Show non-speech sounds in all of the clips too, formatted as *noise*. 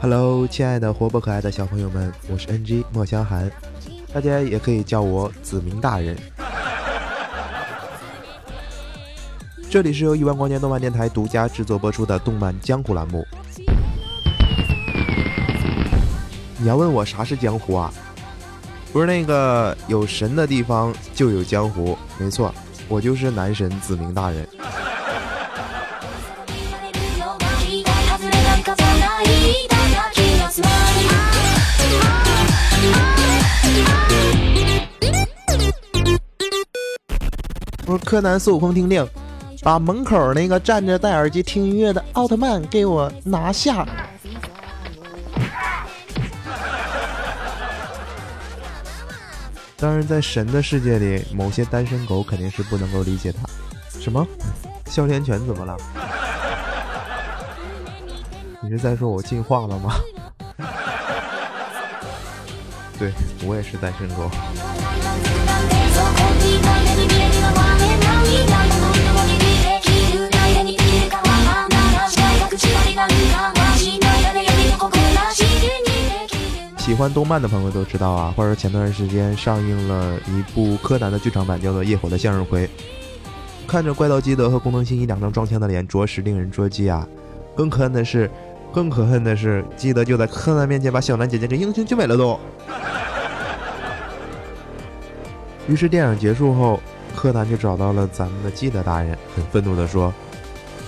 Hello，亲爱的活泼可爱的小朋友们，我是 NG 莫香寒，大家也可以叫我子明大人。这里是由亿万光年动漫电台独家制作播出的动漫江湖栏目。你要问我啥是江湖啊？不是那个有神的地方就有江湖，没错，我就是男神子明大人。柯南孙悟空听令，把门口那个站着戴耳机听音乐的奥特曼给我拿下。当然，在神的世界里，某些单身狗肯定是不能够理解他。什么？哮天犬怎么了？你是在说我进化了吗？对我也是单身狗。喜欢动漫的朋友都知道啊，或者前段时间上映了一部柯南的剧场版，叫做《夜火的向日葵》。看着怪盗基德和工藤新一两张撞墙的脸，着实令人捉急啊！更可恨的是，更可恨的是，基德就在柯南面前把小兰姐姐给英雄救美了都。于是电影结束后，柯南就找到了咱们的基德大人，很愤怒地说：“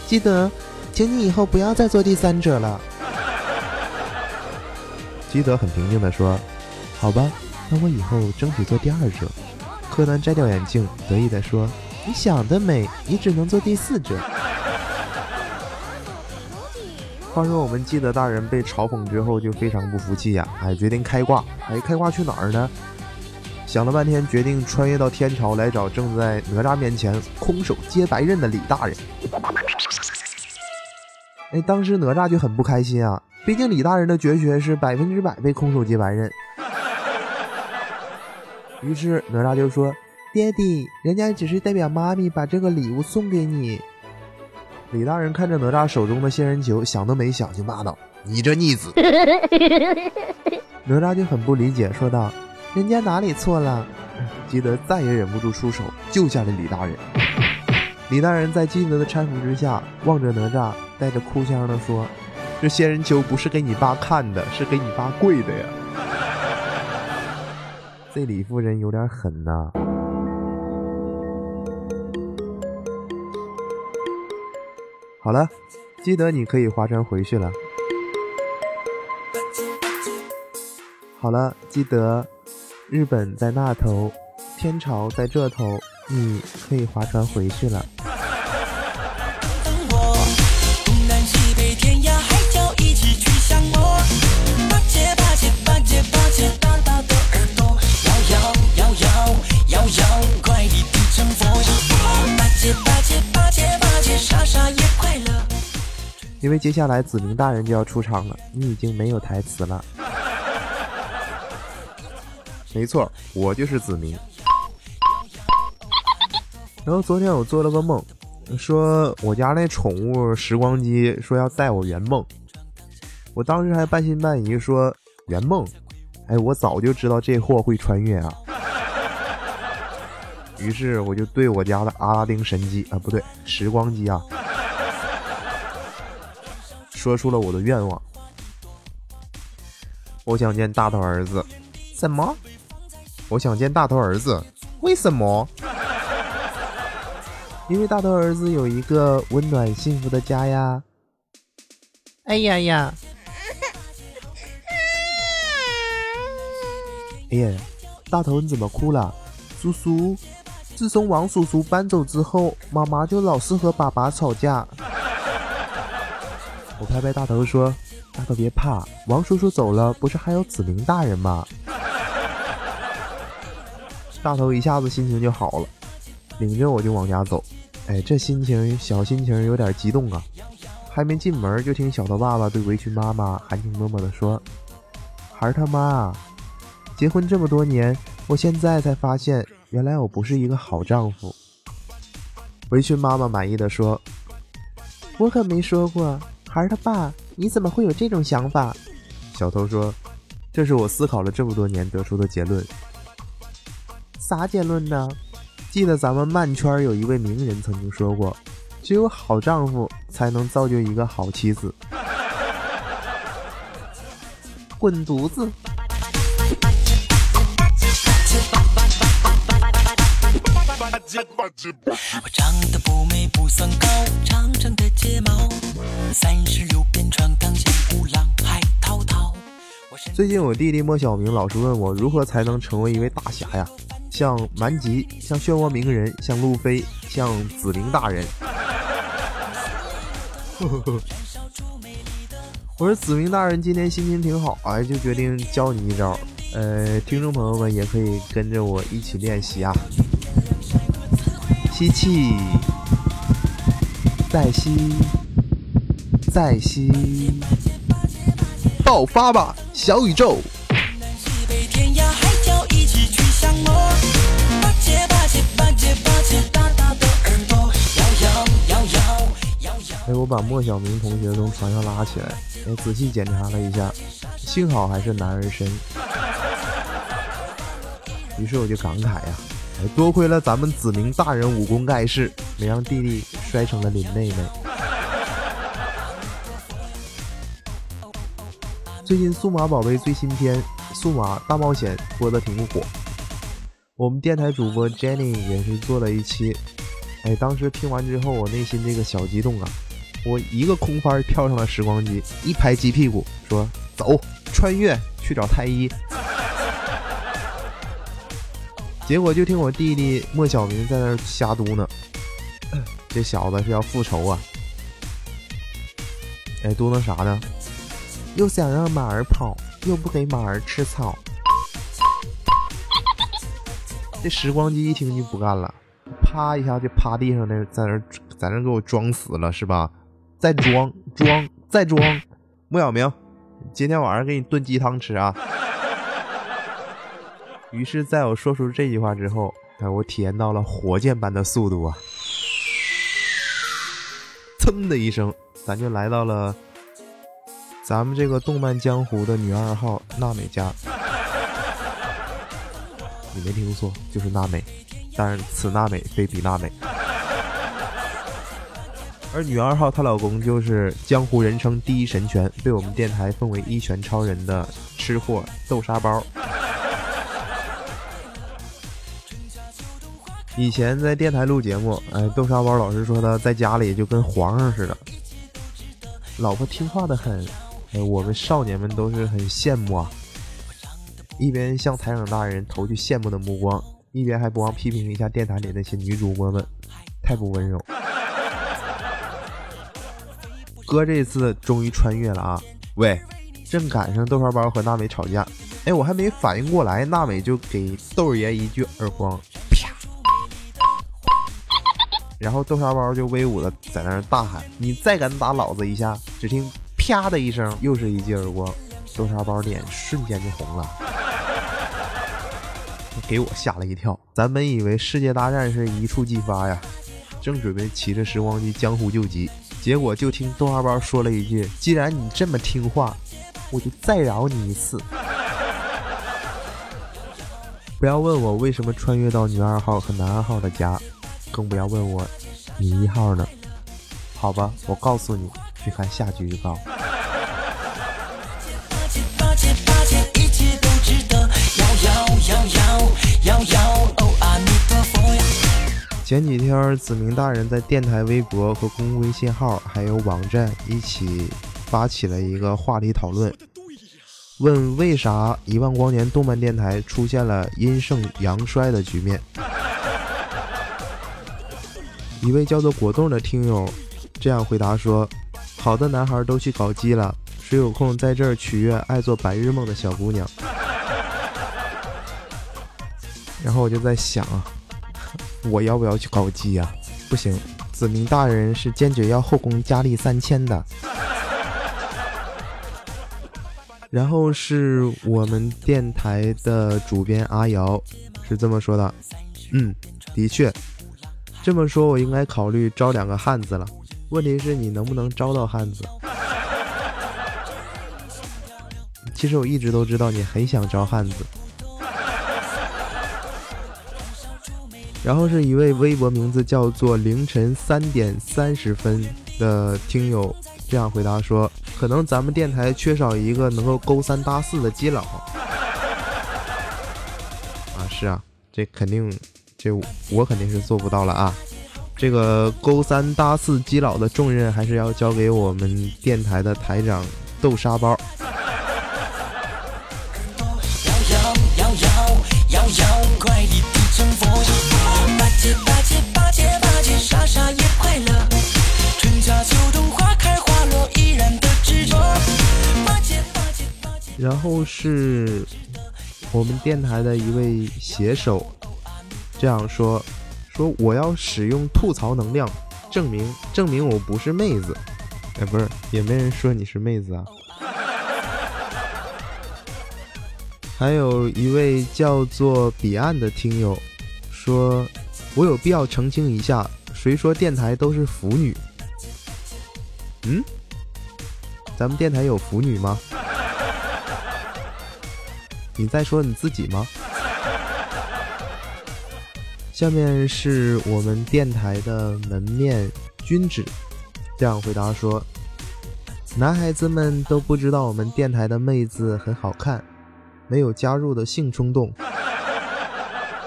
基德，请你以后不要再做第三者了。*laughs* ”基德很平静地说：“好吧，那我以后争取做第二者。”柯南摘掉眼镜，得意地说：“你想得美，你只能做第四者。”话说我们基德大人被嘲讽之后就非常不服气呀，哎，决定开挂。哎，开挂去哪儿呢？想了半天，决定穿越到天朝来找正在哪吒面前空手接白刃的李大人。哎，当时哪吒就很不开心啊。毕竟李大人的绝学是百分之百被空手接白刃，于是哪吒就说：“爹地，人家只是代表妈咪把这个礼物送给你。”李大人看着哪吒手中的仙人球，想都没想就骂道：“你这逆子！*laughs* ”哪吒就很不理解，说道：“人家哪里错了？” *laughs* 基德再也忍不住出手救下了李大人。李大人在基德的搀扶之下，望着哪吒，带着哭腔的说。这仙人球不是给你爸看的，是给你爸跪的呀！这李夫人有点狠呐。好了，基德你可以划船回去了。好了，基德日本在那头，天朝在这头，你可以划船回去了。因为接下来子明大人就要出场了，你已经没有台词了。没错，我就是子明。然后昨天我做了个梦，说我家那宠物时光机说要带我圆梦，我当时还半信半疑说圆梦，哎，我早就知道这货会穿越啊。于是我就对我家的阿拉丁神机啊，不对，时光机啊。*laughs* 说出了我的愿望，我想见大头儿子。什么？我想见大头儿子。为什么？*laughs* 因为大头儿子有一个温暖幸福的家呀。哎呀呀！*laughs* 哎呀，大头你怎么哭了？叔叔，自从王叔叔搬走之后，妈妈就老是和爸爸吵架。*laughs* 我拍拍大头说：“大头别怕，王叔叔走了，不是还有子明大人吗？” *laughs* 大头一下子心情就好了，领着我就往家走。哎，这心情小心情有点激动啊！还没进门，就听小头爸爸对围裙妈妈含情脉脉地说：“孩儿他妈，结婚这么多年，我现在才发现，原来我不是一个好丈夫。”围裙妈妈满意的说：“我可没说过。”孩儿他爸，你怎么会有这种想法？小偷说：“这是我思考了这么多年得出的结论。”啥结论呢？记得咱们漫圈有一位名人曾经说过：“只有好丈夫才能造就一个好妻子。”滚犊子！我长得不美不算高，长长的睫毛，三十六变穿钢线舞郎海滔滔。最近我弟弟莫小明老是问我如何才能成为一位大侠呀？像蛮吉，像漩涡鸣人，像路飞，像紫菱大人。*laughs* 我说紫菱大人今天心情挺好，哎，就决定教你一招。呃，听众朋友们也可以跟着我一起练习啊。吸气，再吸，再吸，爆发吧，小宇宙！哎，我把莫小明同学从床上拉起来，我仔细检查了一下，幸好还是男儿身。于是我就感慨呀。多亏了咱们子明大人武功盖世，没让弟弟摔成了林妹妹。最近数码宝贝最新篇《数码大冒险》播的挺火，我们电台主播 Jenny 也是做了一期。哎，当时听完之后，我内心这个小激动啊！我一个空翻跳上了时光机，一拍鸡屁股，说：“走，穿越去找太医。”结果就听我弟弟莫小明在那瞎嘟囔，*coughs* 这小子是要复仇啊！哎，嘟囔啥呢？又想让马儿跑，又不给马儿吃草。这时光机一听就不干了，啪一下就趴地上那，在那在那给我装死了是吧？再装装再装，莫小明，今天晚上给你炖鸡汤吃啊！于是，在我说出这句话之后，哎，我体验到了火箭般的速度啊！噌的一声，咱就来到了咱们这个动漫江湖的女二号娜美家。你没听错，就是娜美，但是此娜美非彼娜美。而女二号她老公就是江湖人称第一神拳，被我们电台奉为一拳超人的吃货豆沙包。以前在电台录节目，哎，豆沙包老师说他在家里就跟皇上似的，老婆听话的很，哎，我们少年们都是很羡慕啊。一边向台长大人投去羡慕的目光，一边还不忘批评一下电台里那些女主播们，太不温柔。哥这次终于穿越了啊！喂，正赶上豆沙包和娜美吵架，哎，我还没反应过来，娜美就给豆爷一句耳光。然后豆沙包就威武的在那儿大喊：“你再敢打老子一下！”只听啪的一声，又是一记耳光，豆沙包脸瞬间就红了，给我吓了一跳。咱本以为世界大战是一触即发呀，正准备骑着时光机江湖救急，结果就听豆沙包说了一句：“既然你这么听话，我就再饶你一次。”不要问我为什么穿越到女二号和男二号的家。更不要问我，你一号呢？好吧，我告诉你，去看下集预告。前几天，子明大人在电台微博和公共微信号还有网站一起发起了一个话题讨论，问为啥一万光年动漫电台出现了阴盛阳衰的局面。一位叫做果冻的听友这样回答说：“好的男孩都去搞基了，谁有空在这儿取悦爱做白日梦的小姑娘？”然后我就在想啊，我要不要去搞基啊？不行，子明大人是坚决要后宫佳丽三千的。然后是我们电台的主编阿瑶是这么说的：“嗯，的确。”这么说，我应该考虑招两个汉子了。问题是你能不能招到汉子？其实我一直都知道你很想招汉子。然后是一位微博名字叫做凌晨三点三十分的听友这样回答说：“可能咱们电台缺少一个能够勾三搭四的基佬。”啊，是啊，这肯定，这我肯定是做不到了啊。这个勾三搭四基佬的重任还是要交给我们电台的台长豆沙包。然后是我们电台的一位写手这样说：“说我要使用吐槽能量，证明证明我不是妹子。哎，不是，也没人说你是妹子啊。*laughs* ”还有一位叫做彼岸的听友说：“我有必要澄清一下，谁说电台都是腐女？嗯，咱们电台有腐女吗？” *laughs* 你在说你自己吗？下面是我们电台的门面君子这样回答说：“男孩子们都不知道我们电台的妹子很好看，没有加入的性冲动。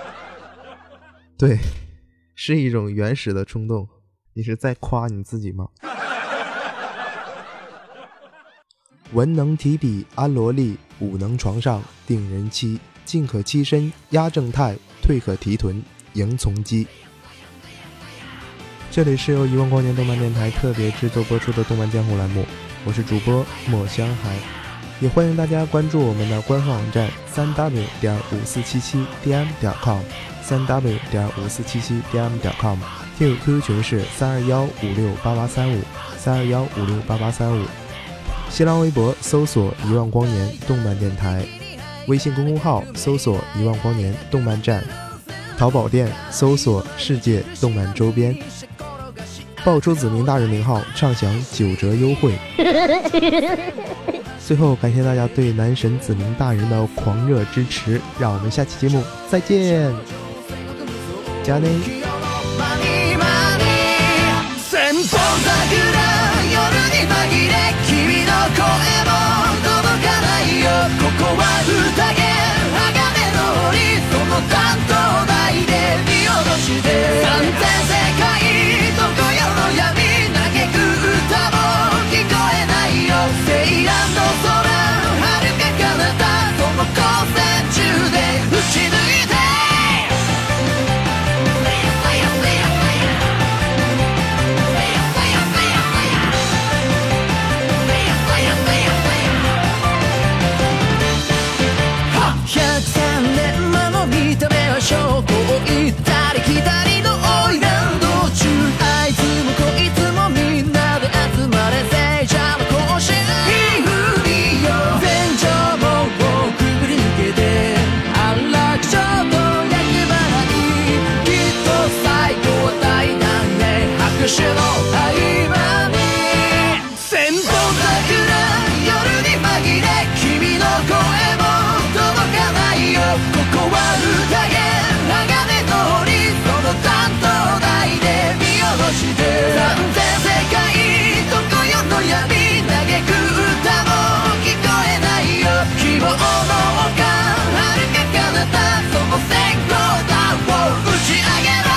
*laughs* 对，是一种原始的冲动。你是在夸你自己吗？”文能提笔安萝莉，武能床上定人妻。进可欺身压正太，退可提臀迎从机。这里是由一万光年动漫电台特别制作播出的动漫江湖栏目，我是主播墨香孩，也欢迎大家关注我们的官方网站三 w 点五四七七 dm 点 com，三 w 点五四七七 dm 点 com。听友 QQ 群是三二幺五六八八三五三二幺五六八八三五。新浪微博搜索“一万光年动漫电台”，微信公众号搜索“一万光年动漫站”，淘宝店搜索“世界动漫周边”，报出子明大人名号，畅享九折优惠。*laughs* 最后，感谢大家对男神子明大人的狂热支持，让我们下期节目再见，加内。してなん世界どこよの闇嘆く歌も聞こえないよ希望の丘遥か彼方その線路だを打ち上げろ